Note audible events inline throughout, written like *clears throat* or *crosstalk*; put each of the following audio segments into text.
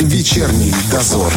Вечерний дозор.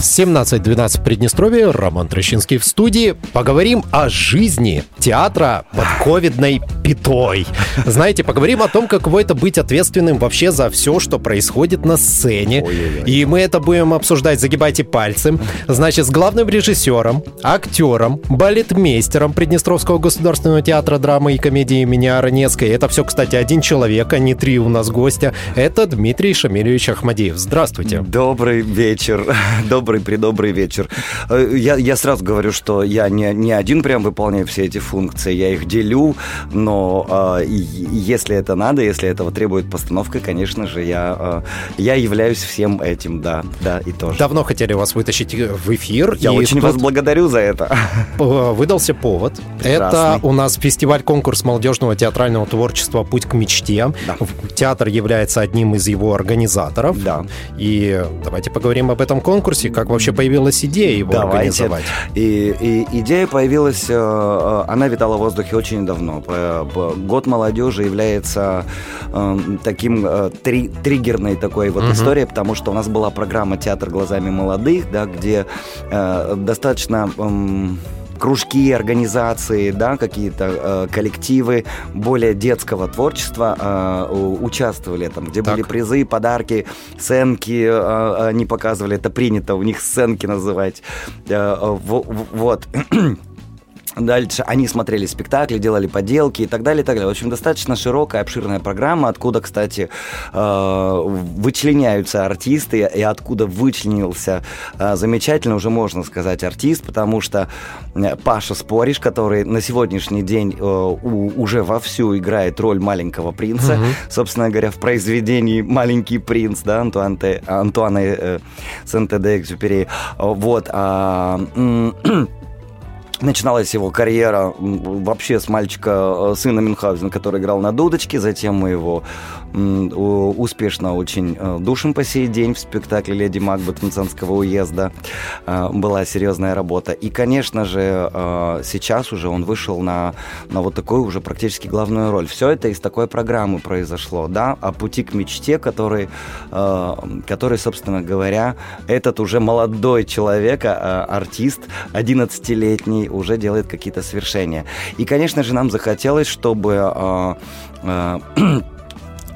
17.12 в Приднестровье, Роман Трощинский в студии. Поговорим о жизни театра под ковидной пятой. Знаете, поговорим о том, каково это быть ответственным вообще за все, что происходит на сцене. Ой-ой-ой. И мы это будем обсуждать, загибайте пальцы. Значит, с главным режиссером, актером, балетмейстером Приднестровского государственного театра драмы и комедии имени Аронецкой. Это все, кстати, один человек, а не три у нас гостя. Это Дмитрий Шамильевич Ахмадеев. Здравствуйте. Добрый вечер, *laughs* добрый предобрый вечер. Э, Я, я сразу говорю, что я не, не один прям выполняю все эти функции, я их делю, но э, если это надо, если этого требует постановка, конечно же, я, э, я являюсь всем этим, да, да, и тоже. Давно хотели вас вытащить в эфир. Я очень вас благодарю за это. *laughs* э, выдался повод. Прекрасный. Это у нас фестиваль-конкурс молодежного театрального творчества «Путь к мечте». Да. Театр является одним из его организаторов. Да. И давайте поговорим об этом конкурсе, как вообще появилась идея его Давайте. организовать. И, и идея появилась, э, э, она витала в воздухе очень давно. Год молодежи является э, таким э, три- триггерной такой вот Мгм. историей, потому что у нас была программа «Театр глазами молодых», да, где достаточно... кружки, организации, да, какие-то э, коллективы более детского творчества э, участвовали там, где Так. были призы, подарки, сценки, э, они показывали, это принято у них сценки называть. Э, во- в- вот. *clears throat* Дальше они смотрели спектакли, делали поделки и так далее, и так далее. В общем, достаточно широкая, обширная программа, откуда, кстати, э, вычленяются артисты, и откуда вычленился э, замечательно, уже можно сказать, артист, потому что э, Паша Спориш, который на сегодняшний день уже вовсю играет роль маленького принца, Мгм. собственно говоря, в произведении «Маленький принц», да, Антуан Те- Антуана Сент-Эде-Экзюпери. Вот. Начиналась его карьера вообще с мальчика, э, сына Мюнхгаузена, который играл на дудочке. Затем мы его успешно очень э, душим по сей день в спектакле «Леди Макбет» Мценского уезда. Э, Была серьезная работа. И, конечно же, э, сейчас уже он вышел на, на вот такую уже практически главную роль. Все это из такой программы произошло, да, о пути к мечте, который, который собственно говоря, этот уже молодой человек, э, артист, 11-летний, уже делает какие-то свершения. И, конечно же, нам захотелось, чтобы *clears throat*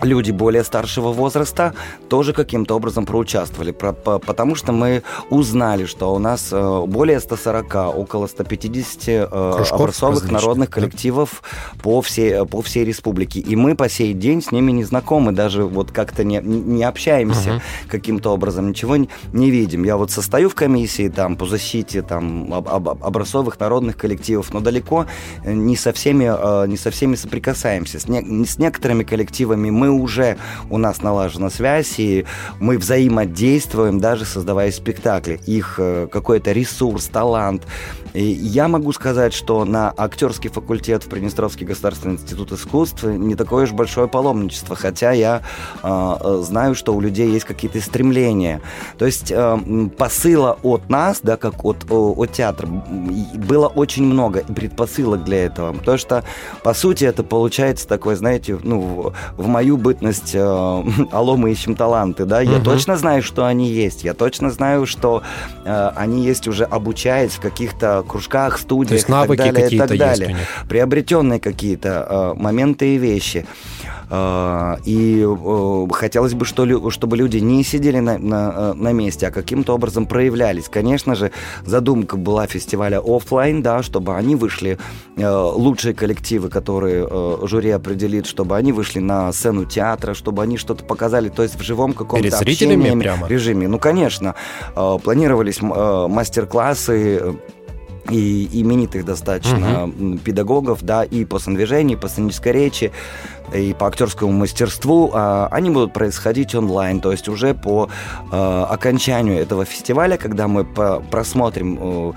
люди более старшего возраста тоже каким-то образом проучаствовали, Про- по- потому что мы узнали, что у нас э, более 140, около 150 э, Кружков образцовых народных да. коллективов по всей, по всей республике. И мы по сей день с ними не знакомы, даже вот как-то не, не общаемся Мгм. каким-то образом, ничего не, не видим. Я вот состою в комиссии там по защите там об- об- образцовых народных коллективов, но далеко э, не со всеми, э, не со всеми соприкасаемся. С, не- с некоторыми коллективами мы уже, у нас налажена связь, и мы взаимодействуем, даже создавая спектакли. Их э, какой-то ресурс, талант. И я могу сказать, что на актерский факультет в Приднестровский государственный институт искусств не такое уж большое паломничество, хотя я э, знаю, что у людей есть какие-то стремления. То есть э, посыла от нас, да, как от, от театра, было очень много предпосылок для этого. Потому что, по сути, это получается такое, знаете, ну, в, в мою бытность э, *laughs* «Алло, мы ищем таланты», да, я Мгм. точно знаю, что они есть, я точно знаю, что э, они есть уже обучаясь в каких-то кружках, студиях То есть и так навыки далее, и так есть далее них. приобретенные какие-то э, моменты и вещи. Э, и э, хотелось бы, что лю- чтобы люди не сидели на, на, э, на месте, а каким-то образом проявлялись. Конечно же, задумка была фестиваля оффлайн, да, чтобы они вышли, э, лучшие коллективы, которые э, жюри определит, чтобы они вышли на сцену театра, чтобы они что-то показали, то есть в живом каком-то Перед зрителями общении, прямо? режиме. Ну, конечно, э, планировались э, мастер-классы, э, и именитых достаточно м, педагогов, да, и по сандвижению, и по сценической речи, и по актерскому мастерству, а, они будут происходить онлайн, то есть уже по э, окончанию этого фестиваля, когда мы просмотрим э,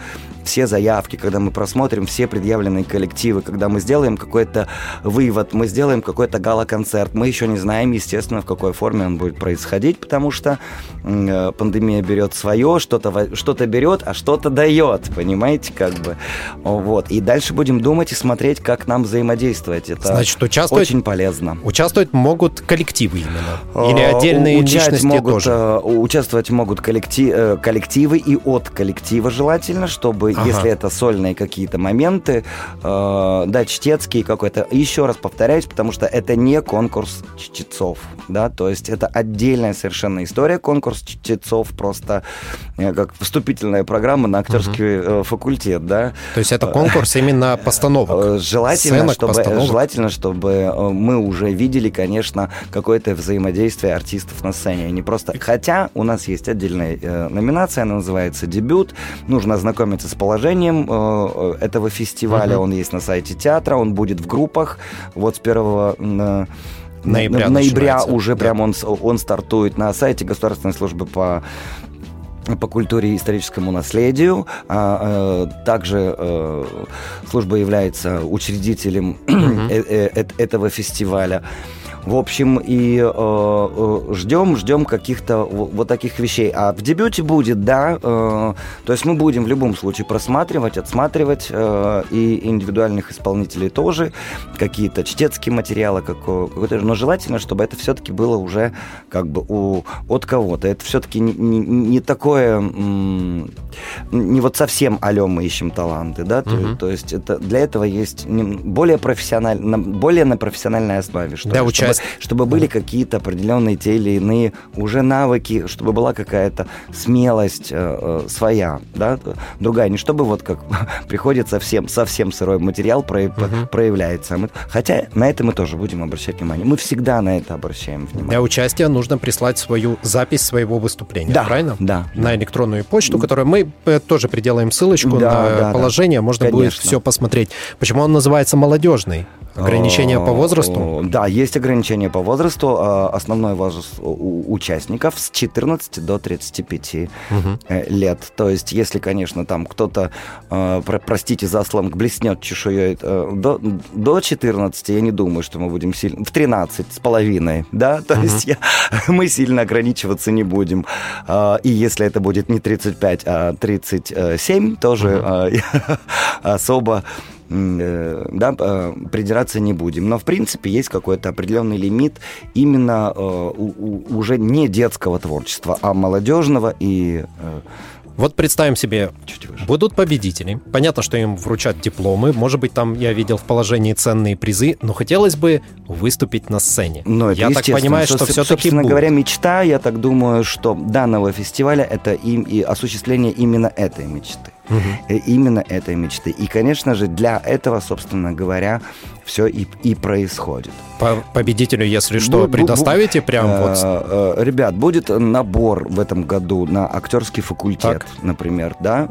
все заявки, когда мы просмотрим все предъявленные коллективы, когда мы сделаем какой-то вывод, мы сделаем какой-то гала-концерт. Мы еще не знаем, естественно, в какой форме он будет происходить, потому что э, пандемия берет свое, что-то что-то берет, а что-то дает, понимаете как бы. Вот. И дальше будем думать и смотреть, как нам взаимодействовать. Это Значит, участвовать, очень полезно. Участвовать могут коллективы именно? Или отдельные Учать личности могут, тоже? э, Участвовать могут коллектив, э, коллективы и от коллектива желательно, чтобы, Ага. если это сольные какие-то моменты, э, да, чтецкий какой-то. Еще раз повторяюсь, потому что это не конкурс чтецов, да, то есть это отдельная совершенно история. Конкурс чтецов просто как вступительная программа на актерский э, факультет, да. То есть это конкурс именно постановок? Желательно, Сценок, чтобы, постановок. желательно, чтобы мы уже видели, конечно, какое-то взаимодействие артистов на сцене. а Не просто... Хотя у нас есть отдельная э, номинация, она называется «Дебют». Нужно ознакомиться с положением э, э, этого фестиваля. Мгм. Он есть на сайте театра, он будет в группах. Вот с 1 на- Ноября ноября начинается, уже да. прям он, он стартует на сайте Государственной службы по по культуре и историческому наследию. А, э, также э, служба является учредителем э- э- э- этого фестиваля. В общем, и э, ждем, ждем каких-то вот таких вещей. А в дебюте будет, да, э, то есть мы будем в любом случае просматривать, отсматривать э, и индивидуальных исполнителей тоже, какие-то чтецкие материалы, како- какой-то, но желательно, чтобы это все-таки было уже как бы у, от кого-то. Это все-таки не, не- не такое, м, не вот совсем алё мы ищем таланты, да, то, Мгм. то есть это, для этого есть более профессионально, более на профессиональной основе, что Для ли, чтобы, чтобы были какие-то определенные те или иные уже навыки, чтобы была какая-то смелость э, э, своя, да, другая, не чтобы вот как *laughs* приходит совсем, совсем сырой материал про- Мгм. проявляется. А мы- Хотя на это мы тоже будем обращать внимание. Мы всегда на это обращаем внимание. Для участия нужно прислать свою запись своего выступления, Да, правильно? да. На электронную почту, которую мы э, тоже приделаем ссылочку Да, на да, да. положение, можно будет Конечно. все посмотреть. Почему он называется молодежный? Ограничения по возрасту? О, Да, есть ограничения по возрасту. А, Основной возраст у участников с 14 до 35 Мгм. э, лет. То есть, если, конечно, там кто-то, э, про- простите за сленг, блеснет чешуей э, до, до 14, я не думаю, что мы будем сильно... В 13 с половиной, да? То Мгм. есть я- *laughs* мы сильно ограничиваться не будем. А, И если это будет не 35, а 37, тоже э, *laughs* особо да, э, придираться не будем. Но, в принципе, есть какой-то определенный лимит именно э, уже не детского творчества, а молодежного и э, Вот представим себе, будут победители. Понятно, что им вручат дипломы. Может быть, там я видел в положении ценные призы, но хотелось бы выступить на сцене. Но это я так понимаю, что Со- все-таки Собственно будет. говоря, мечта, я так думаю, что данного фестиваля это им и осуществление именно этой мечты. Э, Именно этой мечты. И, конечно же, для этого, собственно говоря, все и, и происходит. По победителю, если что, Бу- предоставите прям вот... Э, э, Ребят, будет набор в этом году на актерский факультет, Так. например, да,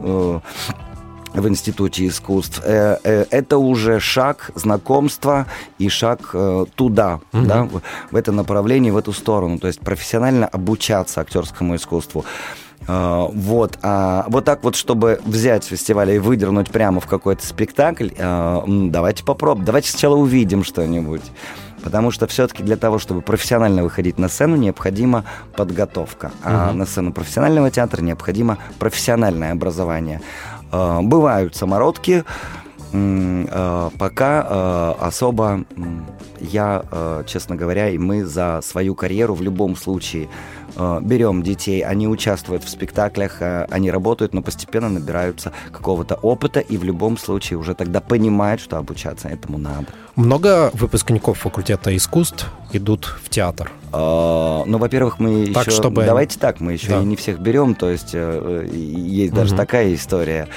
в Институте искусств. Это уже шаг знакомства и шаг туда, Мгм. да, в это направление, в эту сторону. То есть профессионально обучаться актерскому искусству. Э, Вот, а вот так вот, чтобы взять фестиваль и выдернуть прямо в какой-то спектакль, м, давайте попробуем. Давайте сначала увидим что-нибудь. Потому что все-таки для того, чтобы профессионально выходить на сцену, необходима подготовка. А Мгм. на сцену профессионального театра необходимо профессиональное образование. Э, Бывают самородки, пока особо я, честно говоря, и мы за свою карьеру в любом случае берем детей, они участвуют в спектаклях, э, они работают, но постепенно набираются какого-то опыта и в любом случае уже тогда понимают, что обучаться этому надо. Много выпускников факультета искусств идут в театр. А, Ну, во-первых, мы Так, еще... чтобы- Давайте так, мы еще Да. и не всех берем, то есть э, э, есть даже Мгм. такая история.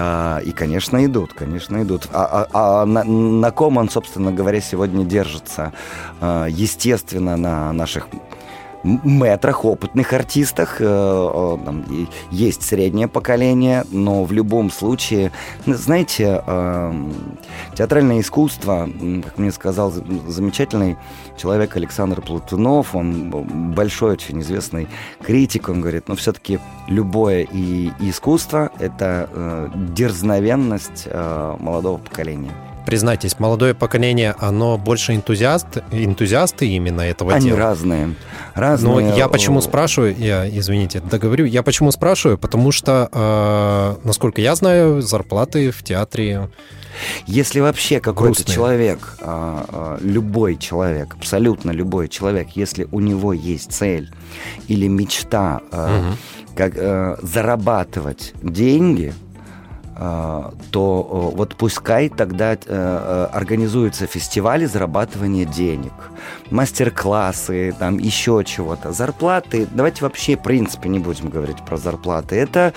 И, конечно, идут, конечно, идут. А, а- а на, на ком он, собственно говоря, сегодня держится? Естественно, на наших метрах, опытных артистах. Э, там есть среднее поколение, но в любом случае, ну, знаете, эм, театральное искусство, как мне сказал за- замечательный человек Александр Платунов, он большой, очень известный критик, он говорит, но все-таки любое и искусство – это э, дерзновенность э, молодого поколения. Признайтесь, молодое поколение, оно больше энтузиаст, энтузиасты именно этого Они дела? разные. разные. Но я почему спрашиваю, я, извините, договорю, я почему спрашиваю, потому что, э, насколько я знаю, зарплаты в театре Если вообще какой-то человек, а, а, любой человек, абсолютно любой человек, если у него есть цель или мечта Мгм. как э, зарабатывать деньги, то э, вот пускай тогда э, э, организуются фестивали зарабатывания денег, мастер-классы, там еще чего-то. Зарплаты, давайте вообще в принципе не будем говорить про зарплаты. Это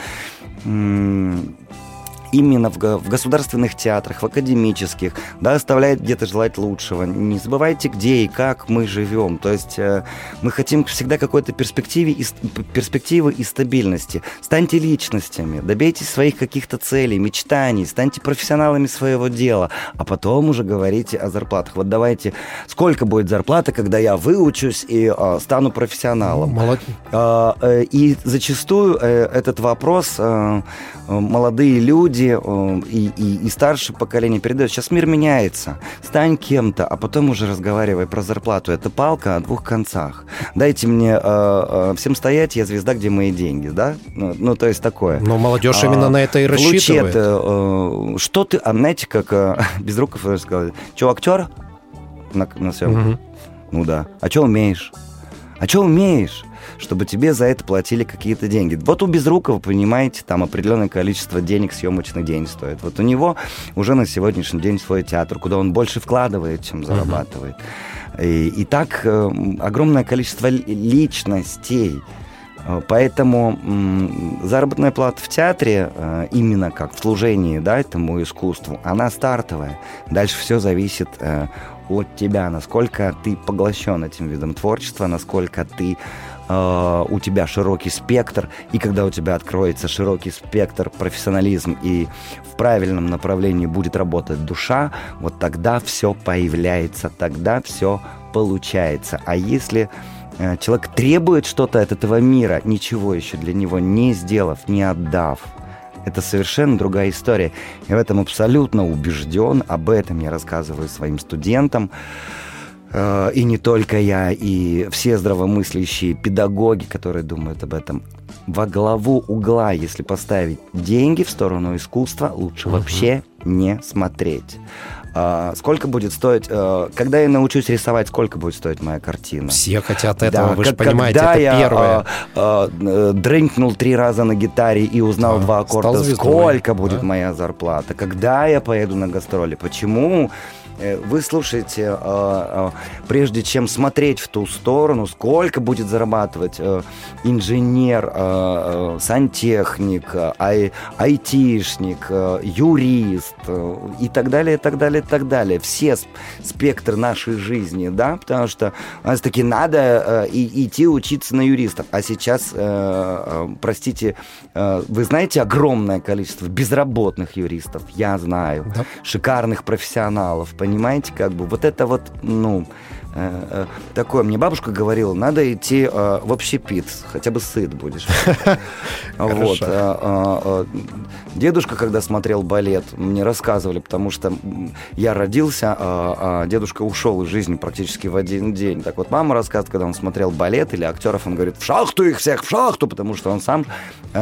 именно в, в государственных театрах, в академических, да, оставляет где-то желать лучшего. Не забывайте, где и как мы живем. То есть э, мы хотим всегда какой-то перспективе и, перспективы и стабильности. Станьте личностями, добейтесь своих каких-то целей, мечтаний, станьте профессионалами своего дела, а потом уже говорите о зарплатах. Вот давайте, сколько будет зарплата, когда я выучусь и э, стану профессионалом? Молод- А, э, И зачастую э, этот вопрос э, э, молодые люди э, и, и, и старшее поколение передают. Сейчас мир меняется. Стань кем-то, а потом уже разговаривай про зарплату. Это палка о двух концах. Дайте мне э, э, всем стоять, я звезда, где мои деньги, да? Ну, ну, то есть такое. Но молодежь А, именно на это и рассчитывает. это, э, что ты, а знаете, как э, *laughs* Безруков сказал, что, актер на, на съемках? Мгм. Ну да. А что умеешь? А что умеешь? Чтобы тебе за это платили какие-то деньги. Вот у Безрукова, понимаете, там определенное количество денег съемочный день стоит. Вот у него уже на сегодняшний день свой театр, куда он больше вкладывает, чем зарабатывает. И, и так э, огромное количество ли- личностей. Э, Поэтому заработная плата в театре, э, именно как в служении да, этому искусству, она стартовая. Дальше все зависит э, от тебя, насколько ты поглощен этим видом творчества, насколько ты э, у тебя широкий спектр, и когда у тебя откроется широкий спектр, профессионализм, и в правильном направлении будет работать душа, вот тогда все появляется, тогда все получается. А если э, человек требует что-то от этого мира, ничего еще для него не сделав, не отдав, это совершенно другая история. Я в этом абсолютно убежден, об этом я рассказываю своим студентам. Э, И не только я, и все здравомыслящие педагоги, которые думают об этом. Во главу угла, если поставить деньги в сторону искусства, лучше Мгм. вообще не смотреть. А, Сколько будет стоить, э, когда я научусь рисовать, сколько будет стоить моя картина? Все хотят этого, Да, вы же понимаете, когда это я, первое. а, а, э, дрынкнул три раза на гитаре и узнал Да, два аккорда, звездой, сколько будет да. моя зарплата, когда я поеду на гастроли, почему вы слушаете, а, а, прежде чем смотреть в ту сторону, сколько будет зарабатывать э, инженер, э, сантехник, ай- айтишник, э, юрист э, и так далее, и так далее, и так далее. Все сп- спектры нашей жизни, да, потому что у нас таки надо э, и, идти учиться на юристов. А сейчас, э, э, простите, э, вы знаете огромное количество безработных юристов? Я знаю Да. шикарных профессионалов, понимаете, как бы вот это вот, ну, э, э, такое. Мне бабушка говорила, надо идти э, в общепит, хотя бы сыт будешь. *laughs* Вот. Э, Дедушка, когда смотрел балет, мне рассказывали, потому что я родился, а а дедушка ушел из жизни практически в один день. Так вот, мама рассказывает, когда он смотрел балет или актеров, он говорит, в шахту их всех, в шахту, потому что он сам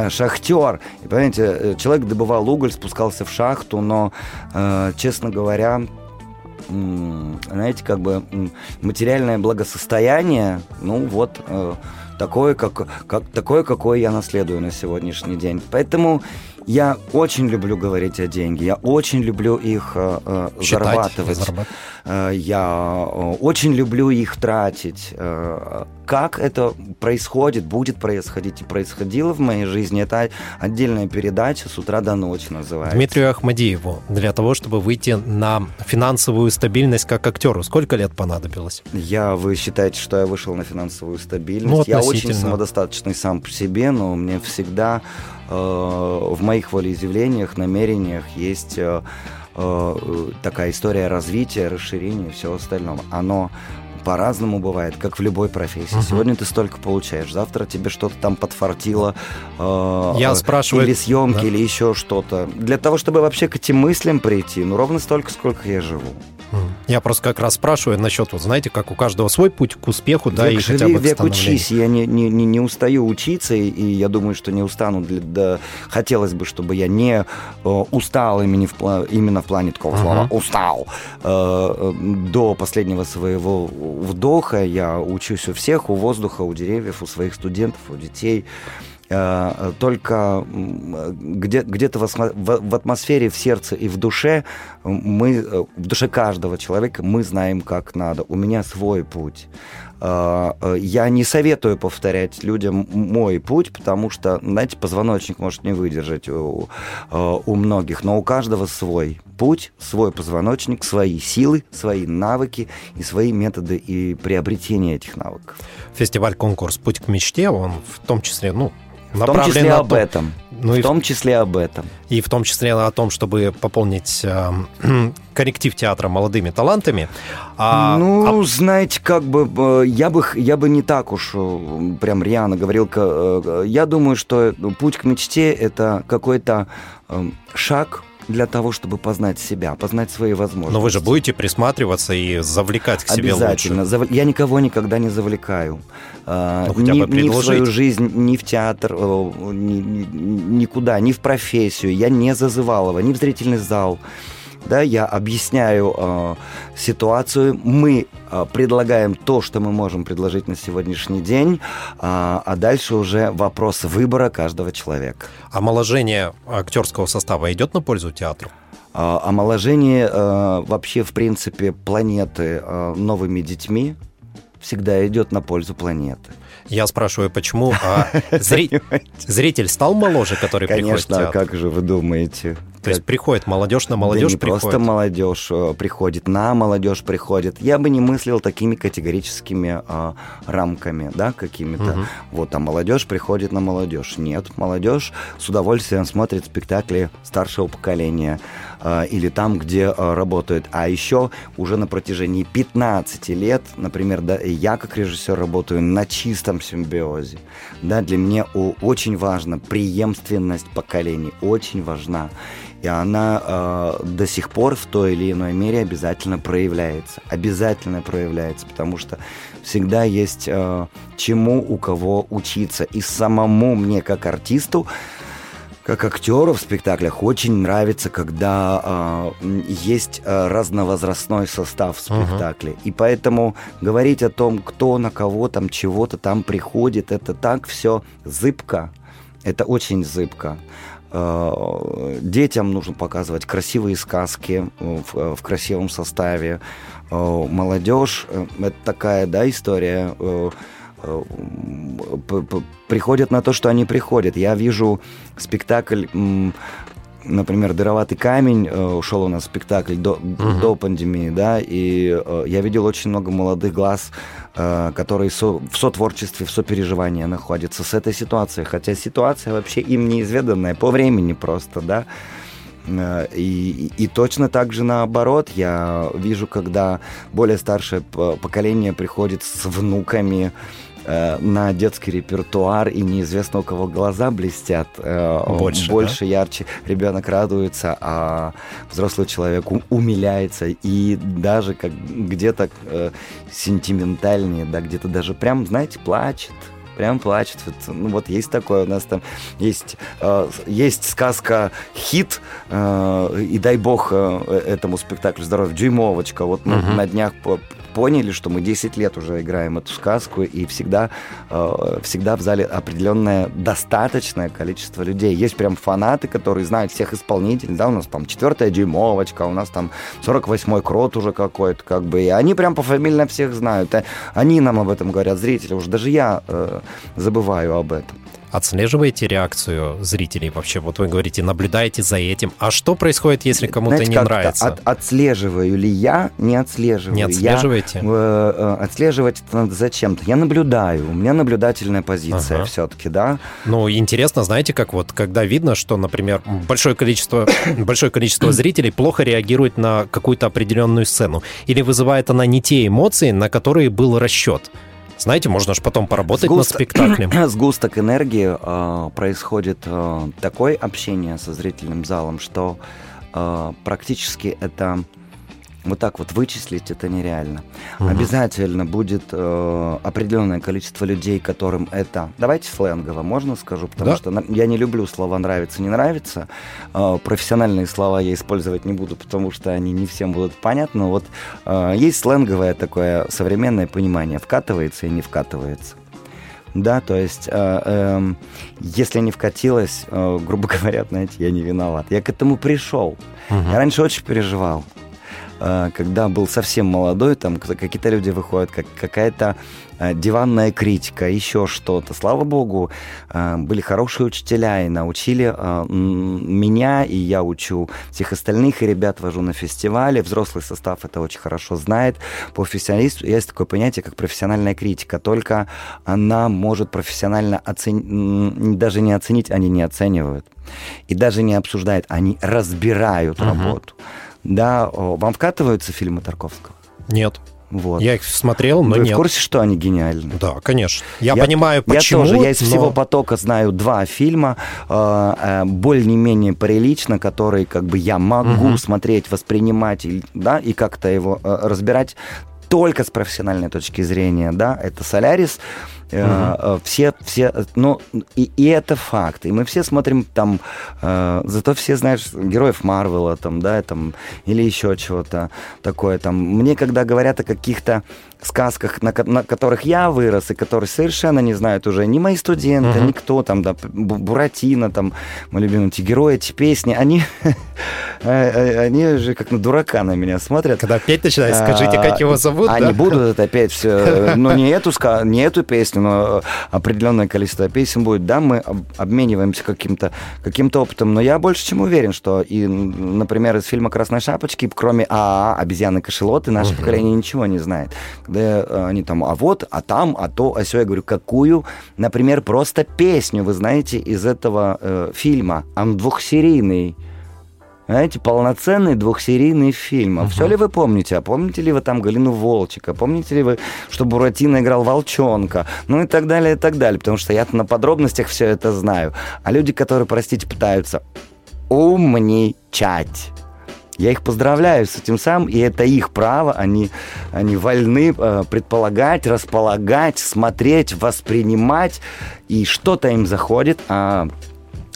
шахтер. И, понимаете, человек добывал уголь, спускался в шахту, но, честно говоря, знаете, как бы материальное благосостояние, ну вот э, такое, как, как, такое, какое я наследую на сегодняшний день. Поэтому я очень люблю говорить о деньги, я очень люблю их э, э, Считать, зарабатывать. зарабатывать. Э, Я э, очень люблю их тратить. Как это происходит, будет происходить и происходило в моей жизни, это отдельная передача с утра до ночи называется. Дмитрию Ахмадиеву для того, чтобы выйти на финансовую стабильность как актеру, сколько лет понадобилось? Я, вы считаете, что я вышел на финансовую стабильность? Ну, я очень самодостаточный сам по себе, но мне всегда э, в моих волеизъявлениях, намерениях есть э, э, такая история развития, расширения и всего остального. Оно по-разному бывает, как в любой профессии. Мгм. Сегодня ты столько получаешь, завтра тебе что-то там подфартило. э, Я э, спрашиваю- Или съемки, Да. или еще что-то. Для того, чтобы вообще к этим мыслям прийти, ну, ровно столько, сколько я живу. М. Я просто как раз спрашиваю насчет, вот знаете, как у каждого свой путь к успеху, да, и век хотя живи, бы к век учись. Я не, не, не, не устаю учиться, и, я думаю, что не устану. Для, да, хотелось бы, чтобы я не э, устал именно в, именно в плане такого Мгм. слова «устал». Э, э, до последнего своего вдоха я учусь у всех, у воздуха, у деревьев, у своих студентов, у детей. Э, Только где, где-то в, в- атмосфере, в сердце и в душе мы, э, в душе каждого человека мы знаем, как надо. У меня свой путь. Э, Я не советую повторять людям мой путь, потому что, знаете, позвоночник может не выдержать у, у многих, но у каждого свой путь, свой позвоночник, свои силы, свои навыки и свои методы и приобретения этих навыков. Фестиваль-конкурс «Путь к мечте», он в том числе, ну, В том числе об то- этом. Ну и в том числе об этом. и в том числе о том, чтобы пополнить эм, *clears throat* коллектив театра молодыми талантами. А, ну, а- знаете, как бы э, я бы я бы не так уж э, прям рьяно говорил. э, Я думаю, что путь к мечте это какой-то э, шаг для того, чтобы познать себя, познать свои возможности. но вы же будете присматриваться и завлекать к себе Обязательно. лучше. Зав- Я никого никогда не завлекаю. А, Ну, хотя ни, бы ни в свою жизнь, ни в театр, э, ни- ни- никуда, ни в профессию. Я не зазывал его, ни в зрительный зал. Да, я объясняю э, ситуацию. Мы э, предлагаем то, что мы можем предложить на сегодняшний день, а, а дальше уже вопрос выбора каждого человека. Омоложение актерского состава идет на пользу театру? А, Омоложение э, вообще, в принципе, планеты э, новыми детьми всегда идет на пользу планеты. Я спрашиваю, почему а, *laughs* зри- зритель стал моложе, который приходит в Конечно, а театр? как же вы думаете? То есть Как- приходит молодежь на молодежь да не приходит. просто молодежь э, приходит, на молодежь приходит. Я бы не мыслил такими категорическими э, рамками, да, какими-то. Мгм. Вот, а молодежь приходит на молодежь. Нет, молодежь с удовольствием смотрит спектакли старшего поколения э, или там, где э, работают. А еще уже на протяжении 15 лет, например, да, я как режиссер работаю на чистом симбиозе. Да, для меня о- очень важно преемственность поколений, очень важна. И она э, до сих пор в той или иной мере обязательно проявляется. Обязательно проявляется, потому что всегда есть э, чему у кого учиться. И самому мне, как артисту, как актеру в спектаклях очень нравится, когда э, есть э, разновозрастной состав в спектакле. И поэтому говорить о том, кто на кого там чего-то там приходит, это так все зыбко. Это очень зыбко. Э, Детям нужно показывать красивые сказки э, в, э, в красивом составе. Молодежь это такая, да, история. Приходят на то, что они приходят. Я вижу спектакль, например, «Дыроватый камень», э, ушел у нас спектакль до, до пандемии, да, и э, я видел очень много молодых глаз, э, которые со- в сотворчестве, в сопереживании находятся с этой ситуацией, хотя ситуация вообще им неизведанная по времени просто, да. И, и точно так же наоборот, я вижу, когда более старшее поколение приходит с внуками э, на детский репертуар, и неизвестно, у кого глаза блестят э, Больше, больше ярче. Ребенок радуется, а взрослый человек у- умиляется, и даже как где-то э, сентиментальнее, да, где-то даже прям, знаете, плачет. Прям плачет. Вот, ну вот есть такое у нас там есть э, есть сказка хит э, и дай бог э, этому спектаклю здоровья дюймовочка. Вот мы Мгм. на днях поняли, что мы 10 лет уже играем эту сказку, и всегда, э, всегда в зале определенное достаточное количество людей. Есть прям фанаты, которые знают всех исполнителей, да, у нас там четвертая дюймовочка, у нас там 48-й крот уже какой-то, как бы, и они прям пофамильно всех знают. Э, Они нам об этом говорят, зрители, уже даже я э, забываю об этом. Отслеживаете реакцию зрителей вообще? Вот вы говорите, наблюдаете за этим. А что происходит, если кому-то Знаете, не нравится? От, отслеживаю ли я? Не отслеживаю. Не отслеживаете? Я, э, э, отслеживать это надо зачем-то. Я наблюдаю. У меня наблюдательная позиция Ага. все-таки, да. Ну, интересно, знаете, как вот, когда видно, что, например, большое количество, *coughs* большое количество *coughs* зрителей плохо реагирует на какую-то определенную сцену, или вызывает она не те эмоции, на которые был расчет. Знаете, можно же потом поработать над Сгуст- спектаклем. *clears throat* Сгусток энергии э, происходит э, такое общение со зрительным залом, что э, практически это вот так вот вычислить это нереально. Мгм. Обязательно будет э, определенное количество людей, которым это... Давайте сленгово, можно скажу? Потому Да. что на- я не люблю слова «нравится», «не нравится». Э, профессиональные слова я использовать не буду, потому что они не всем будут понятны. Вот э, есть сленговое такое современное понимание. Вкатывается и не вкатывается. Да, то есть, э, эм, если не вкатилось, э, грубо *laughs* говоря, знаете, я не виноват. Я к этому пришел. Мгм. Я раньше очень переживал, э, когда был совсем молодой, там какие-то люди выходят, как какая-то э, диванная критика, еще что-то. Слава богу, э, были хорошие учителя и научили меня, и я учу всех остальных, и ребят вожу на фестивале. Взрослый состав это очень хорошо знает. По профессионалисту есть такое понятие, как профессиональная критика, только она может профессионально оценить, даже не оценить, они не оценивают. И даже не обсуждают, они разбирают Мгм. работу. Да, вам вкатываются фильмы Тарковского? Нет. Вот. Я их смотрел, но Вы нет. в курсе, что они гениальны? Да, конечно. Я, Я- понимаю, почему. Я тоже, я из но- всего потока знаю два фильма, э, э, более-менее прилично, которые как бы я могу Мгм. смотреть, воспринимать, и, да, и как-то его э, разбирать только с профессиональной точки зрения, да, это «Солярис», э, все, все, ну, и, и это факт, и мы все смотрим там, э, зато все, знаешь, героев Марвела, там, да, там, или еще чего-то такое, там, мне когда говорят о каких-то сказках, на, на которых я вырос, и которые совершенно не знают уже ни мои студенты, Мгм. никто там, да, Бу- Буратино, там, мой любимый, эти герои, эти песни, они, *laughs* э, они же как на дурака на меня смотрят. Когда опять начинает, скажите, А, как его зовут, Они да? будут опять все, но не эту, не эту песню, но определенное количество песен будет. Да, мы об- обмениваемся каким-то каким опытом, но я больше чем уверен, что и, например, из фильма «Красной шапочки», кроме АА, обезьяны-кашелоты, наше Мгм. поколение поколение ничего не знает. Когда э, они там, а вот, а там, а то, а все, я говорю, какую, например, просто песню вы знаете из этого э, фильма? Он двухсерийный. Знаете, полноценный двухсерийный фильм. А Мгм. Все ли вы помните? А помните ли вы там Галину Волчика? Помните ли вы, что Буратино играл Волчонка? Ну и так далее, и так далее. Потому что я на подробностях все это знаю. А люди, которые, простите, пытаются умничать. Я их поздравляю с этим самым, и это их право. Они, они вольны э, предполагать, располагать, смотреть, воспринимать. И что-то им заходит, а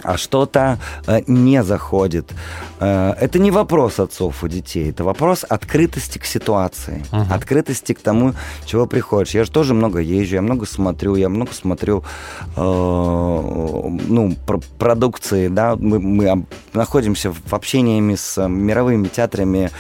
а что-то э, не заходит. Э, это не вопрос отцов у детей, это вопрос открытости к ситуации, Мгм. открытости к тому, чего приходишь. Я же тоже много езжу, я много смотрю, я много смотрю э, ну, пр- продукции, да, мы, мы находимся в общениями с э, мировыми театрами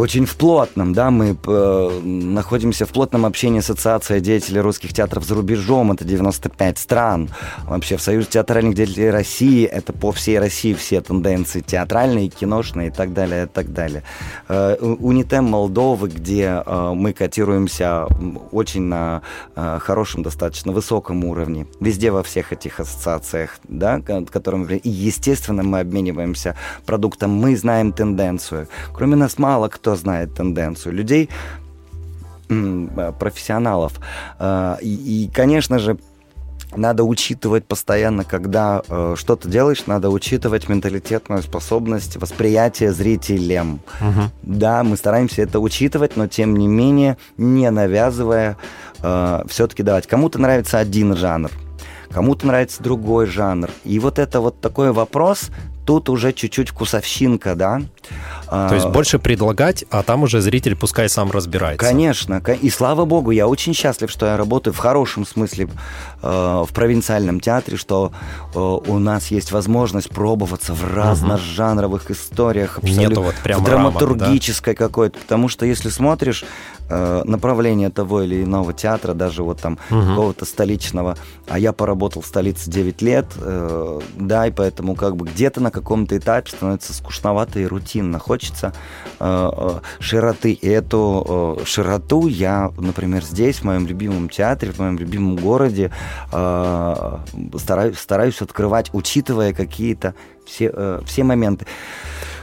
очень в плотном, да, мы э, находимся в плотном общении Ассоциация деятелей русских театров за рубежом, это 95 стран. Вообще в Союз театральных деятелей России, это по всей России все тенденции театральные, киношные и так далее, и так далее. Э, Унитем Молдовы, где э, мы котируемся очень на э, хорошем, достаточно высоком уровне, везде во всех этих ассоциациях, да, ко- которым, и, естественно, мы обмениваемся продуктом, мы знаем тенденцию. Кроме нас мало кто знает тенденцию. Людей, э, профессионалов. Э, И, и, конечно же, надо учитывать постоянно, когда э, что-то делаешь, надо учитывать менталитетную способность восприятия зрителем. Мгм. Да, мы стараемся это учитывать, но тем не менее, не навязывая, все-таки давать. Кому-то нравится один жанр, кому-то нравится другой жанр. И вот это вот такой вопрос тут уже чуть-чуть вкусовщинка, да. То есть А, больше предлагать, а там уже зритель пускай сам разбирается. Конечно, ко- и слава богу, я очень счастлив, что я работаю в хорошем смысле э, в провинциальном театре, что э, у нас есть возможность пробоваться в разножанровых историях, абсолютно, Нету вот прям в рамок, да? драматургической какой-то, потому что если смотришь э, направление того или иного театра, даже вот там какого-то столичного, а я поработал в столице 9 лет, да, и поэтому как бы где-то на каком-то этапе становится скучновато и рутинно. Хочется э, э, широты. И эту э, широту я, например, здесь, в моем любимом театре, в моем любимом городе, э, стараюсь, стараюсь открывать, учитывая какие-то все, э, все моменты.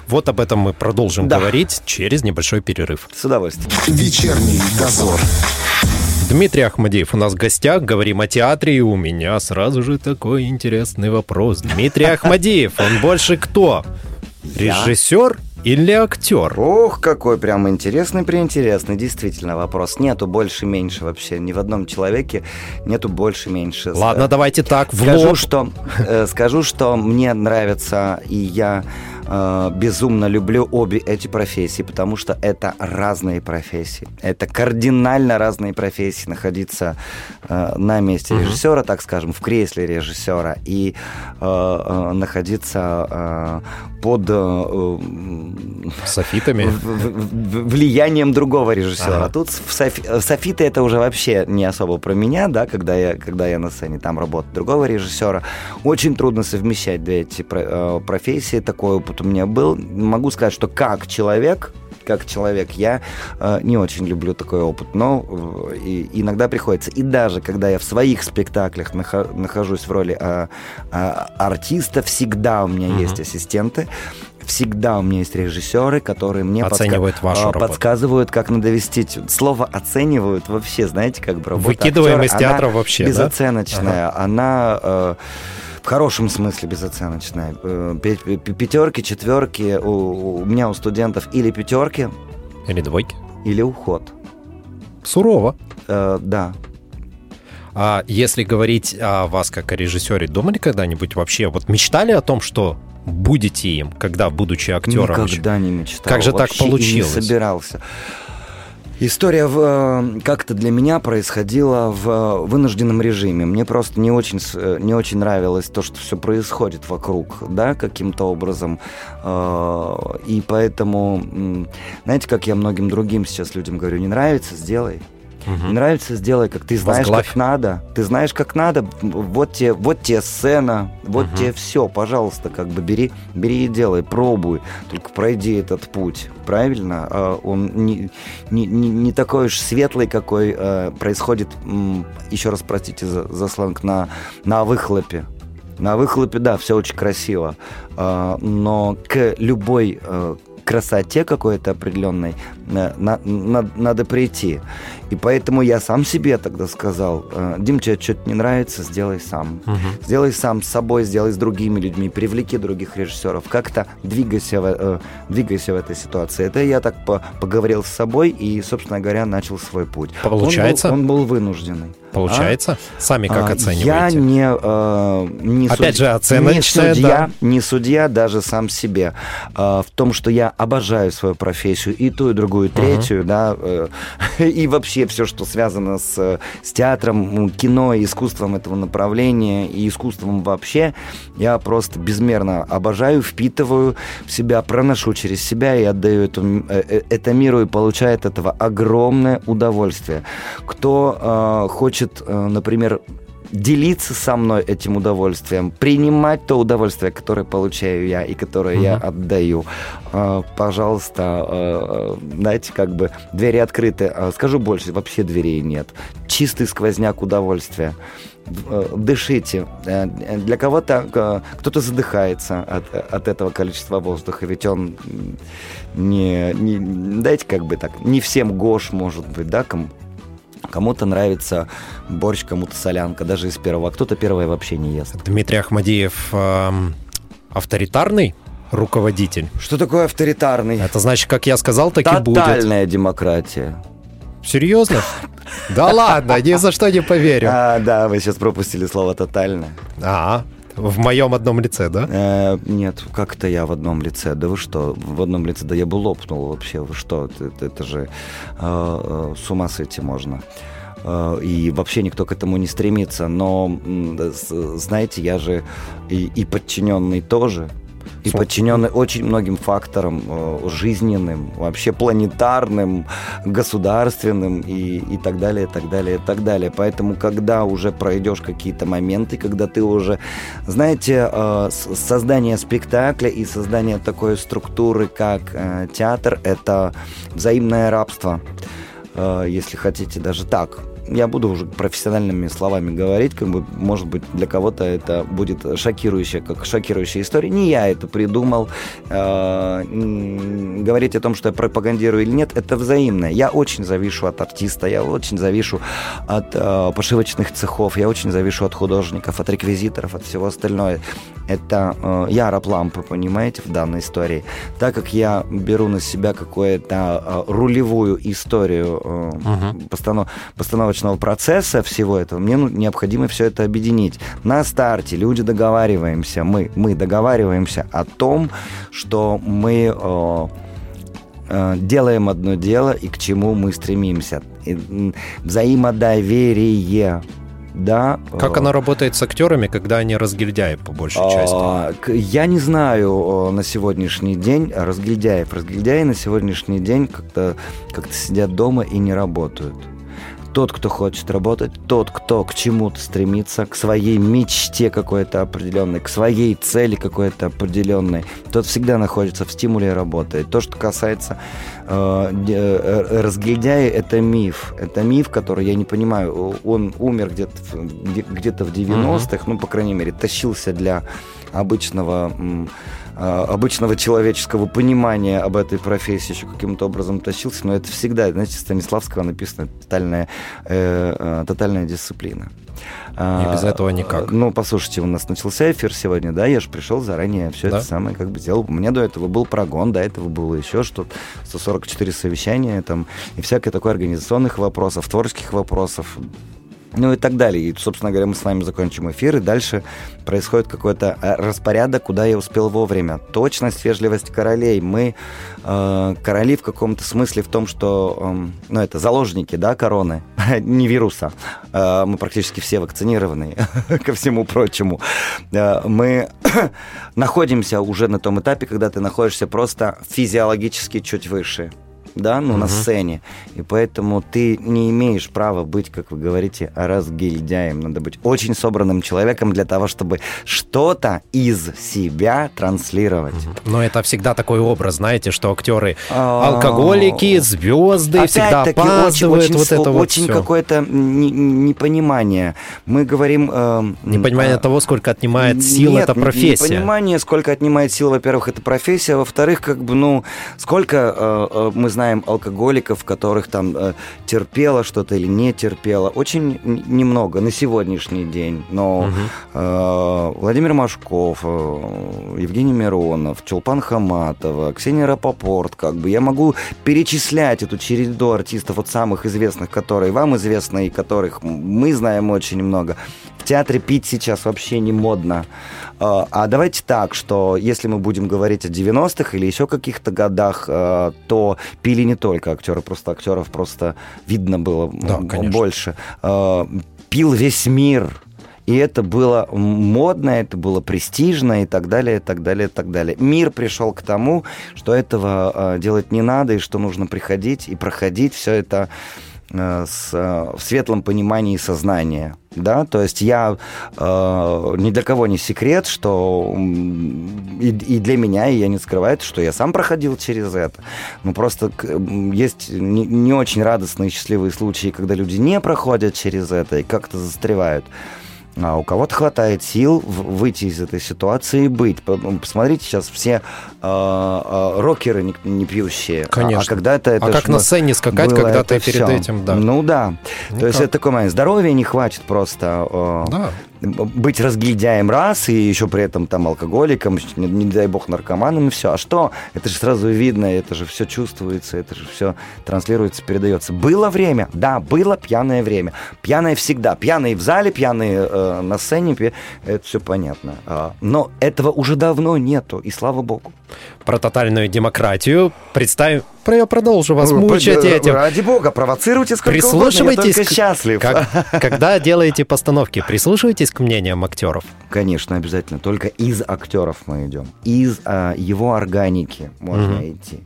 Вот об этом мы продолжим Да. говорить через небольшой перерыв. С удовольствием. Вечерний дозор. Дмитрий Ахмадеев у нас в гостях, говорим о театре, и у меня сразу же такой интересный вопрос. Дмитрий Ахмадеев, он больше кто? Режиссер или актер? Ох, какой прям интересный, приинтересный, действительно вопрос. Нету больше-меньше вообще, ни в одном человеке нету больше-меньше. Ладно, давайте так, в Скажу, лоб. что, э, скажу, что мне нравится, и я э, безумно люблю обе эти профессии, потому что это разные профессии. Это кардинально разные профессии. Находиться э, на месте режиссера, так скажем, в кресле режиссера, и э, э, находиться э, под э, м, Софитами. в- в- в- влиянием другого режиссера. Ага. Тут Софи- Софиты это уже вообще не особо про меня, да, когда я, когда я на сцене там работаю другого режиссера. Очень трудно совмещать две эти про- э, профессии. Такой опыт у меня был. Могу сказать, что как человек, как человек, я э, не очень люблю такой опыт, но э, и- иногда приходится. И даже когда я в своих спектаклях нахо- нахожусь в роли э, э, артиста, всегда у меня есть ассистенты, всегда у меня есть режиссеры, которые мне подска- Оценивают вашу э, работу. подсказывают, как надо вести. Слово оценивают вообще, знаете, как бы работа Выкидываем актера, из театра вообще, да? безоценочная, она э, хорошем смысле безоценочная. Э, пя- пя- Пятерки, четверки у, у меня у студентов или пятерки, Или двойки. или уход. Сурово. Э, да. А если говорить о вас как о режиссере, думали когда-нибудь вообще, вот мечтали о том, что будете им, когда, будучи актером? Никогда не мечтал. Как же так получилось? не собирался. История в, э, как-то для меня происходила в э, вынужденном режиме. Мне просто не очень, э, не очень нравилось то, что все происходит вокруг, да, каким-то образом. И поэтому, знаете, как я многим другим сейчас людям говорю, не нравится, сделай. Не нравится, сделай, как ты знаешь, Возглавь. как надо. Ты знаешь, как надо. Вот тебе, вот тебе сцена, вот тебе все, пожалуйста, как бы бери, бери и делай, пробуй. Только пройди этот путь, правильно? А Он не, не, не, не такой уж светлый, какой э, происходит, еще раз простите за, за сленг, на, на выхлопе. На выхлопе, да, все очень красиво. А, но к любой э, красоте какой-то определенной э, на- на- надо прийти. И поэтому я сам себе тогда сказал, э, Дим, тебе что-то не нравится, сделай сам. Сделай сам с собой, сделай с другими людьми, привлеки других режиссеров. Как-то двигайся в, э, двигайся в этой ситуации. Это я так по- поговорил с собой и, собственно говоря, начал свой путь. Он был- Получается? Он был, вынужденный. Получается? Сами как А, оцениваете? Я не, э, не Опять суд- же, оценочная, не судья, да. не судья даже сам себе. А, в том, что я обожаю свою профессию, и ту, и другую, и третью, да, э, *laughs* и вообще все, что связано с, э, с театром, кино, искусством этого направления, и искусством вообще, я просто безмерно обожаю, впитываю в себя, проношу через себя и отдаю это, м- э, э, это миру и получаю от этого огромное удовольствие. Кто э, хочет, э, например, делиться со мной этим удовольствием, принимать то удовольствие, которое получаю я и которое я отдаю. Э, Пожалуйста, э, знаете, как бы двери открыты. Скажу больше, вообще дверей нет. Чистый сквозняк удовольствия. Дышите. Э, Для кого-то кто-то задыхается от, от этого количества воздуха, ведь он не, не, дайте как бы так, не всем гош может быть, да, кому, Кому-то нравится борщ, кому-то солянка, даже из первого. А кто-то первое вообще не ест. Дмитрий Ахмадиев эм, авторитарный руководитель? Что такое авторитарный? Это значит, как я сказал, так и будет. Тотальная демократия. Серьезно? Да ладно, ни за что не поверю. А, да, вы сейчас пропустили слово «тотальная». А, В моем одном лице, да? Э, нет, как это я в одном лице? Да вы что, в одном лице? Да я бы лопнул вообще. Вы что? Это, это же э, э, с ума сойти можно. Э, и вообще никто к этому не стремится. Но, знаете, я же и, и подчиненный тоже и подчинены очень многим факторам э, жизненным, вообще планетарным, государственным и, и так далее, и так далее, и так далее. Поэтому, когда уже пройдешь какие-то моменты, когда ты уже, знаете, э, создание спектакля и создание такой структуры, как э, театр, это взаимное рабство если хотите, даже так я буду уже профессиональными словами говорить, как бы, может быть, для кого-то это будет шокирующая, как шокирующая история. Не я это придумал. Э, говорить о том, что я пропагандирую или нет, это взаимное. Я очень завишу от артиста, я очень завишу от э, пошивочных цехов, я очень завишу от художников, от реквизиторов, от всего остального. Это э, я раб лампы, понимаете, в данной истории. Так как я беру на себя какую-то э, рулевую историю э, угу. постанов, постановочную отборочного процесса всего этого, мне ну, необходимо все это объединить. На старте люди договариваемся, мы, мы договариваемся о том, что мы э, э, делаем одно дело и к чему мы стремимся. И, взаимодоверие да. Как оно работает с актерами, когда они разгильдяи по большей а, части? Я не знаю на сегодняшний день разгильдяев. Разгильдяи на сегодняшний день как-то как сидят дома и не работают тот, кто хочет работать, тот, кто к чему-то стремится, к своей мечте какой-то определенной, к своей цели какой-то определенной, тот всегда находится в стимуле и работает. То, что касается э, э это миф. Это миф, который я не понимаю. Он умер где-то где-то в 90-х, mm-hmm. ну, по крайней мере, тащился для обычного обычного человеческого понимания об этой профессии еще каким-то образом тащился, но это всегда, знаете, Станиславского написано тотальная, э, э, тотальная дисциплина. И без этого никак. Ну, послушайте, у нас начался эфир сегодня, да, я же пришел заранее, все да? это самое как бы делал. У меня до этого был прогон, до этого было еще что-то, 144 совещания там, и всякое такое организационных вопросов, творческих вопросов, ну и так далее. И, собственно говоря, мы с вами закончим эфир, и дальше происходит какой-то э, распорядок, куда я успел вовремя. Точность, вежливость королей. Мы э, короли в каком-то смысле в том, что, э, ну, это заложники, да, короны, *laughs* не вируса. Э, мы практически все вакцинированы, *laughs* ко всему прочему. Э, мы *clears throat* находимся уже на том этапе, когда ты находишься просто физиологически чуть выше да, ну, угу. на сцене. И поэтому ты не имеешь права быть, как вы говорите, разгильдяем. Надо быть очень собранным человеком для того, чтобы что-то из себя транслировать. Но это всегда такой образ, знаете, что актеры а, алкоголики, звезды, всегда опаздывают, вот это вот Очень какое-то непонимание. Мы говорим... Э, непонимание а, того, сколько отнимает сил эта профессия. Непонимание, сколько отнимает сил, во-первых, эта профессия, во-вторых, как бы, ну, сколько э, э, мы знаем знаем алкоголиков, которых там э, терпело что-то или не терпело. Очень немного на сегодняшний день. Но угу. э, Владимир Машков, э, Евгений Миронов, Чулпан Хаматова, Ксения Рапопорт, как бы я могу перечислять эту череду артистов, вот самых известных, которые вам известны и которых мы знаем очень много. В театре пить сейчас вообще не модно. А, а давайте так, что если мы будем говорить о 90-х или еще каких-то годах, э, то пили не только актеры, просто актеров просто видно было да, больше. Э, пил весь мир. И это было модно, это было престижно и так далее, и так далее, и так далее. Мир пришел к тому, что этого э, делать не надо, и что нужно приходить и проходить все это с, э, в светлом понимании сознания. Да, то есть я э, ни для кого не секрет, что и, и для меня, и я не скрываю, что я сам проходил через это. Ну, просто есть не, не очень радостные, счастливые случаи, когда люди не проходят через это и как-то застревают. А у кого-то хватает сил выйти из этой ситуации и быть. Ну, посмотрите, сейчас все э, э, рокеры не, не пьющие. Конечно. А, а когда-то это... А как на сцене скакать, когда ты перед все. этим, да. Ну да. Никак. То есть это такое, здоровья не хватит просто. Э, да. Быть разгильдяем раз, и еще при этом там алкоголиком, не, не дай бог наркоманом, и все. А что? Это же сразу видно, это же все чувствуется, это же все транслируется, передается. Было время, да, было пьяное время. Пьяное всегда. Пьяные в зале, пьяные э, на сцене, это все понятно. А, но этого уже давно нету, и слава богу. Про тотальную демократию представим я продолжу вас ну, мучать этим. Ради бога, провоцируйте сколько прислушивайтесь угодно, я только счастлив. Как, *laughs* когда делаете постановки, прислушивайтесь к мнениям актеров? Конечно, обязательно. Только из актеров мы идем. Из а, его органики можно угу. идти.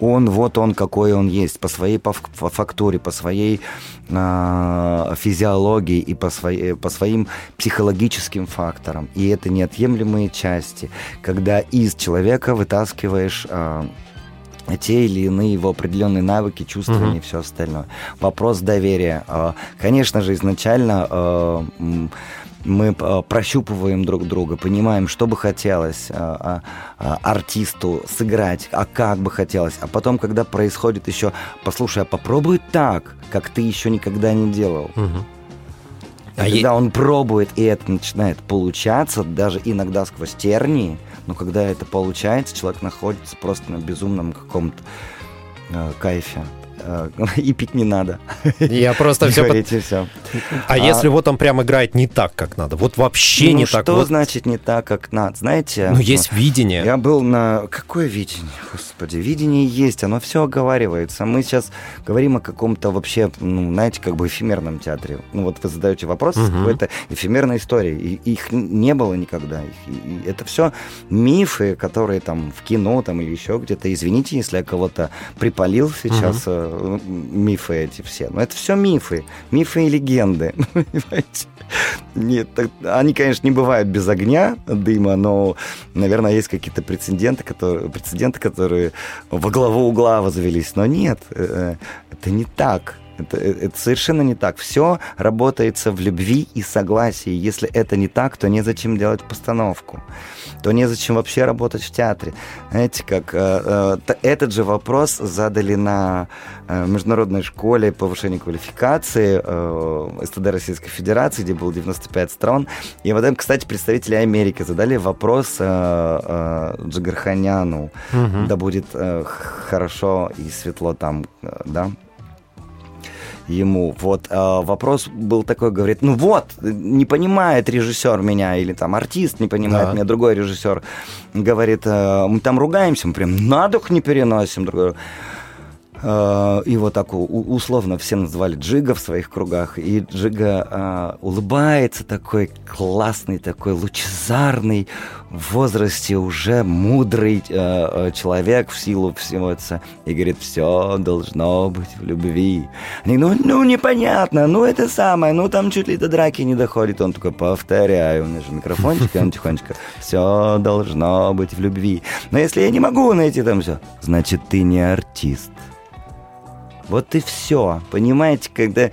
Он, вот он, какой он есть. По своей по, по фактуре, по своей а, физиологии и по, своей, по своим психологическим факторам. И это неотъемлемые части, когда из человека вытаскиваешь... А, те или иные его определенные навыки, чувствования угу. и все остальное. Вопрос доверия. А, конечно же, изначально а, мы а, прощупываем друг друга, понимаем, что бы хотелось артисту сыграть, а как бы хотелось. А потом, когда происходит еще, послушай, а попробуй так, как ты еще никогда не делал. Угу. А когда е... он пробует, и это начинает получаться, даже иногда сквозь тернии, но когда это получается, человек находится просто на безумном каком-то э, кайфе. Э, *laughs* и пить не надо. Я просто *laughs* все... Говорите все. А, а если вот он прям играет не так, как надо? Вот вообще ну, не что так. что вот... значит не так, как надо? Знаете... Ну, есть видение. Я был на... Какое видение? Господи, видение есть, оно все оговаривается. Мы сейчас говорим о каком-то вообще, ну, знаете, как бы эфемерном театре. Ну, вот вы задаете вопрос угу. какой-то эфемерной истории. И, их не было никогда. И, и это все мифы, которые там в кино там или еще где-то. Извините, если я кого-то припалил сейчас угу мифы эти все. Но это все мифы. Мифы и легенды. *laughs* Понимаете? Нет, они, конечно, не бывают без огня, дыма, но, наверное, есть какие-то прецеденты, которые, прецеденты, которые во главу угла возвелись. Но нет, э, это не так. Это, это совершенно не так. Все работается в любви и согласии. Если это не так, то незачем делать постановку. То незачем вообще работать в театре. Знаете, как э, э, этот же вопрос задали на э, международной школе повышения квалификации э, СТД Российской Федерации, где было 95 стран. И вот им, кстати, представители Америки задали вопрос э, э, Джигарханяну. Угу. Да будет э, хорошо и светло там, э, да, ему. Вот э, вопрос был такой, говорит, ну вот, не понимает режиссер меня, или там артист не понимает да. меня, другой режиссер говорит, э, мы там ругаемся, мы прям на дух не переносим. Другой, его так условно все называли Джига в своих кругах. И Джига э, улыбается такой классный, такой лучезарный, в возрасте уже мудрый э, человек в силу всего этого. И говорит, все должно быть в любви. Они, ну, ну, непонятно, ну, это самое, ну, там чуть ли до драки не доходит. Он такой, повторяю, у меня же микрофончик, и он тихонечко, все должно быть в любви. Но если я не могу найти там все, значит, ты не артист. Вот и все. Понимаете, когда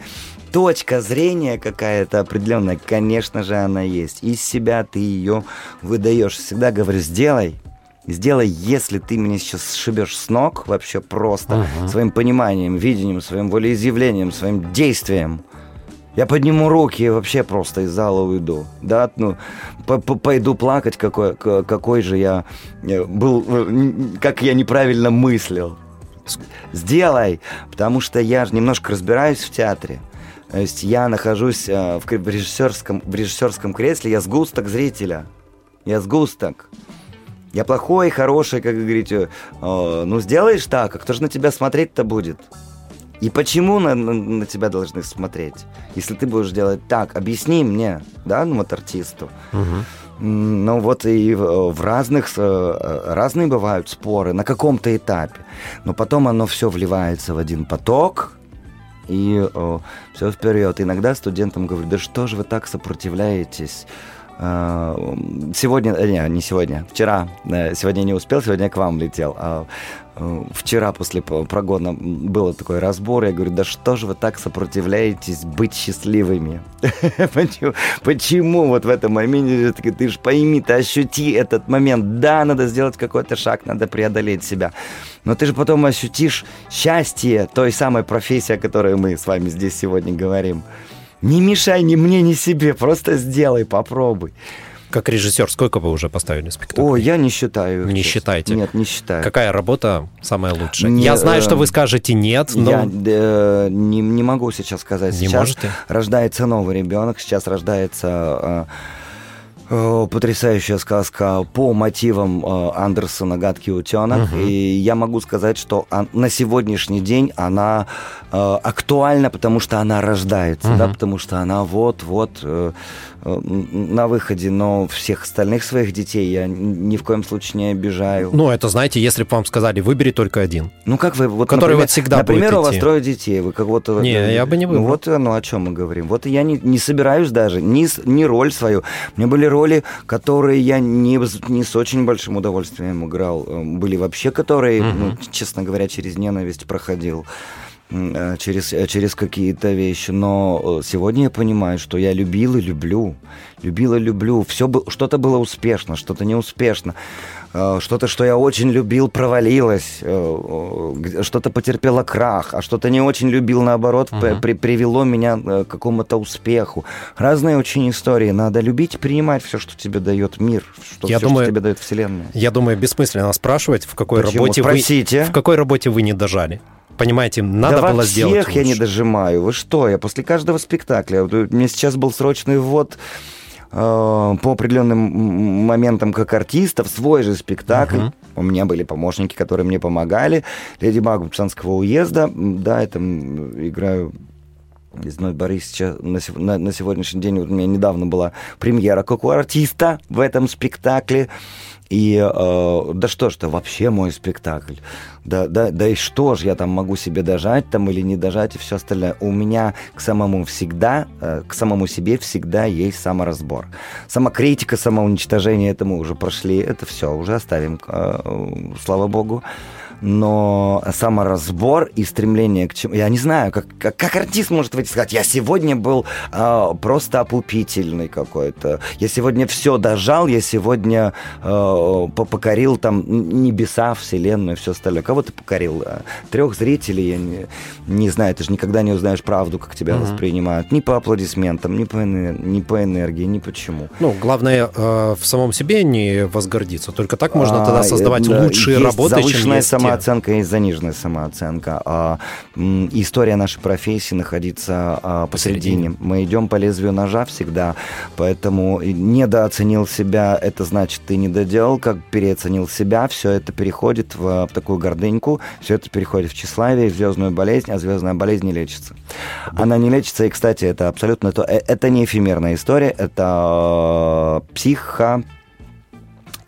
точка зрения какая-то определенная, конечно же, она есть. Из себя ты ее выдаешь. Всегда говорю, сделай, сделай, если ты меня сейчас сшибешь с ног, вообще просто uh-huh. своим пониманием, видением, своим волеизъявлением, своим действием. Я подниму руки и вообще просто из зала уйду. Да, ну, пойду плакать, какой, какой же я э, был, э, как я неправильно мыслил сделай, потому что я же немножко разбираюсь в театре. То есть я нахожусь э, в режиссерском, в режиссерском кресле, я сгусток зрителя. Я сгусток. Я плохой, хороший, как вы говорите. Э, ну, сделаешь так, а кто же на тебя смотреть-то будет? И почему на, на, на тебя должны смотреть? Если ты будешь делать так, объясни мне, да, ну вот артисту. Угу. Ну вот и в разных, э, разные бывают споры на каком-то этапе. Но потом оно все вливается в один поток, и о, все вперед. Иногда студентам говорю, да что же вы так сопротивляетесь? А, сегодня, э, не, не сегодня, вчера, э, сегодня не успел, сегодня к вам летел. Э, вчера после прогона был такой разбор, я говорю, да что же вы так сопротивляетесь быть счастливыми? *laughs* Почему вот в этом моменте ты же пойми, ты ощути этот момент, да, надо сделать какой-то шаг, надо преодолеть себя, но ты же потом ощутишь счастье той самой профессии, о которой мы с вами здесь сегодня говорим. Не мешай ни мне, ни себе, просто сделай, попробуй. Как режиссер, сколько вы уже поставили спектакль? О, я не считаю. Не честно. считаете? Нет, не считаю. Какая работа самая лучшая? Не, Я знаю, что э, вы скажете нет, но... Я э, не, не могу сейчас сказать. Не сейчас можете? рождается новый ребенок, сейчас рождается э, э, потрясающая сказка по мотивам э, Андерсона «Гадкий утенок». Мгм. И я могу сказать, что на сегодняшний день она актуальна, потому что она рождается, да, Мгм. потому что она вот-вот на выходе, но всех остальных своих детей я ни в коем случае не обижаю. Ну, это, знаете, если бы вам сказали, выбери только один. Ну, как вы, вот, Который например, вот всегда например, будет у вас идти. трое детей, вы кого-то... Не, я бы не Ну, выбрал. вот, ну, о чем мы говорим. Вот я не, не собираюсь даже, ни, ни роль свою. У меня были роли, которые я не, не с очень большим удовольствием играл. Э, Были вообще, которые, Мгм. ну, честно говоря, через ненависть проходил э, через, э, через какие-то вещи. Но э, сегодня я понимаю, что я любил и люблю. Любил и люблю. Все что-то было успешно, что-то неуспешно. Э, Что-то, что я очень любил, провалилось. Э, э, Что-то потерпело крах, а что-то не очень любил, наоборот, Мгм. при- привело меня э, к какому-то успеху. Разные очень истории. Надо любить и принимать все, что тебе дает мир, что, Я все, думаю- что тебе дает Вселенная. Я думаю, бессмысленно спрашивать, в какой Почему? работе вы... В какой работе вы не дожали. Понимаете, надо да было сделать всех я не лучше. дожимаю. Вы что, я после каждого спектакля... вот, э, У меня сейчас был срочный ввод э, по определенным моментам как артиста в свой же спектакль. Мгм. У меня были помощники, которые мне помогали. Леди Баг Пцанского уезда. Да, это м, играю Лесной Борис сейчас на, на- на сегодняшний день, вот у меня недавно была премьера как у артиста в этом спектакле. И э, да что ж это вообще мой спектакль. Да, да, да и что ж я там могу себе дожать там или не дожать и все остальное. У меня к самому всегда, э, к самому себе всегда есть саморазбор. Самокритика, самоуничтожение, это мы уже прошли, это все, уже оставим, э, слава богу но саморазбор и стремление к чему... Я не знаю, как, как, как артист может выйти и сказать, я сегодня был а, просто опупительный какой-то, я сегодня все дожал, я сегодня по- покорил там небеса, вселенную, все остальное. Кого ты покорил? А, Трех зрителей, я не, не знаю, ты же никогда не узнаешь правду, как тебя Мгм. воспринимают. Ни по аплодисментам, ни по, ни по энергии, ни почему. Ну, главное, э, в самом себе не возгордиться. Только так можно А, тогда создавать э, лучшие работы, чем есть. Самооценка и заниженная самооценка. А, история нашей профессии находиться а, посередине. Посередине. Мы идем по лезвию ножа всегда, поэтому недооценил себя, это значит, ты не доделал, как переоценил себя, все это переходит в, а, такую гордыньку, все это переходит в тщеславие, в звездную болезнь, а звездная болезнь не лечится. Она не лечится, и, кстати, это абсолютно то, э, это не эфемерная история, это э, психо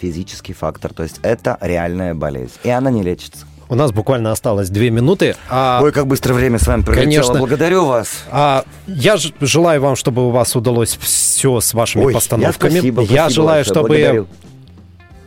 физический фактор. То есть это реальная болезнь. И она не лечится. У нас буквально осталось две минуты. А, Ой, как быстро время с вами пролетело. Конечно. Благодарю вас. а я ж- желаю вам, чтобы у вас удалось все с вашими Ой, постановками. Я, спасибо, Я спасибо желаю, большое, чтобы благодарю.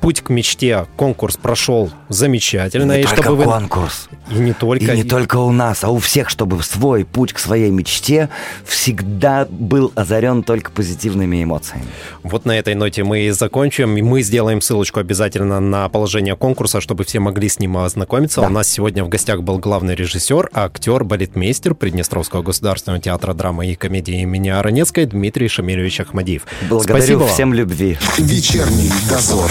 Путь к мечте, конкурс прошел замечательно. не и только чтобы вы... конкурс. И не только. И не только у нас, а у всех, чтобы свой путь к своей мечте всегда был озарен только позитивными эмоциями. Вот на этой ноте мы и закончим. И мы сделаем ссылочку обязательно на положение конкурса, чтобы все могли с ним ознакомиться. Да. У нас сегодня в гостях был главный режиссер, актер, балетмейстер Приднестровского государственного театра драмы и комедии имени Аронецкой Дмитрий Шамильевич Ахмадиев. Благодарю Спасибо всем любви. Вечерний дозор.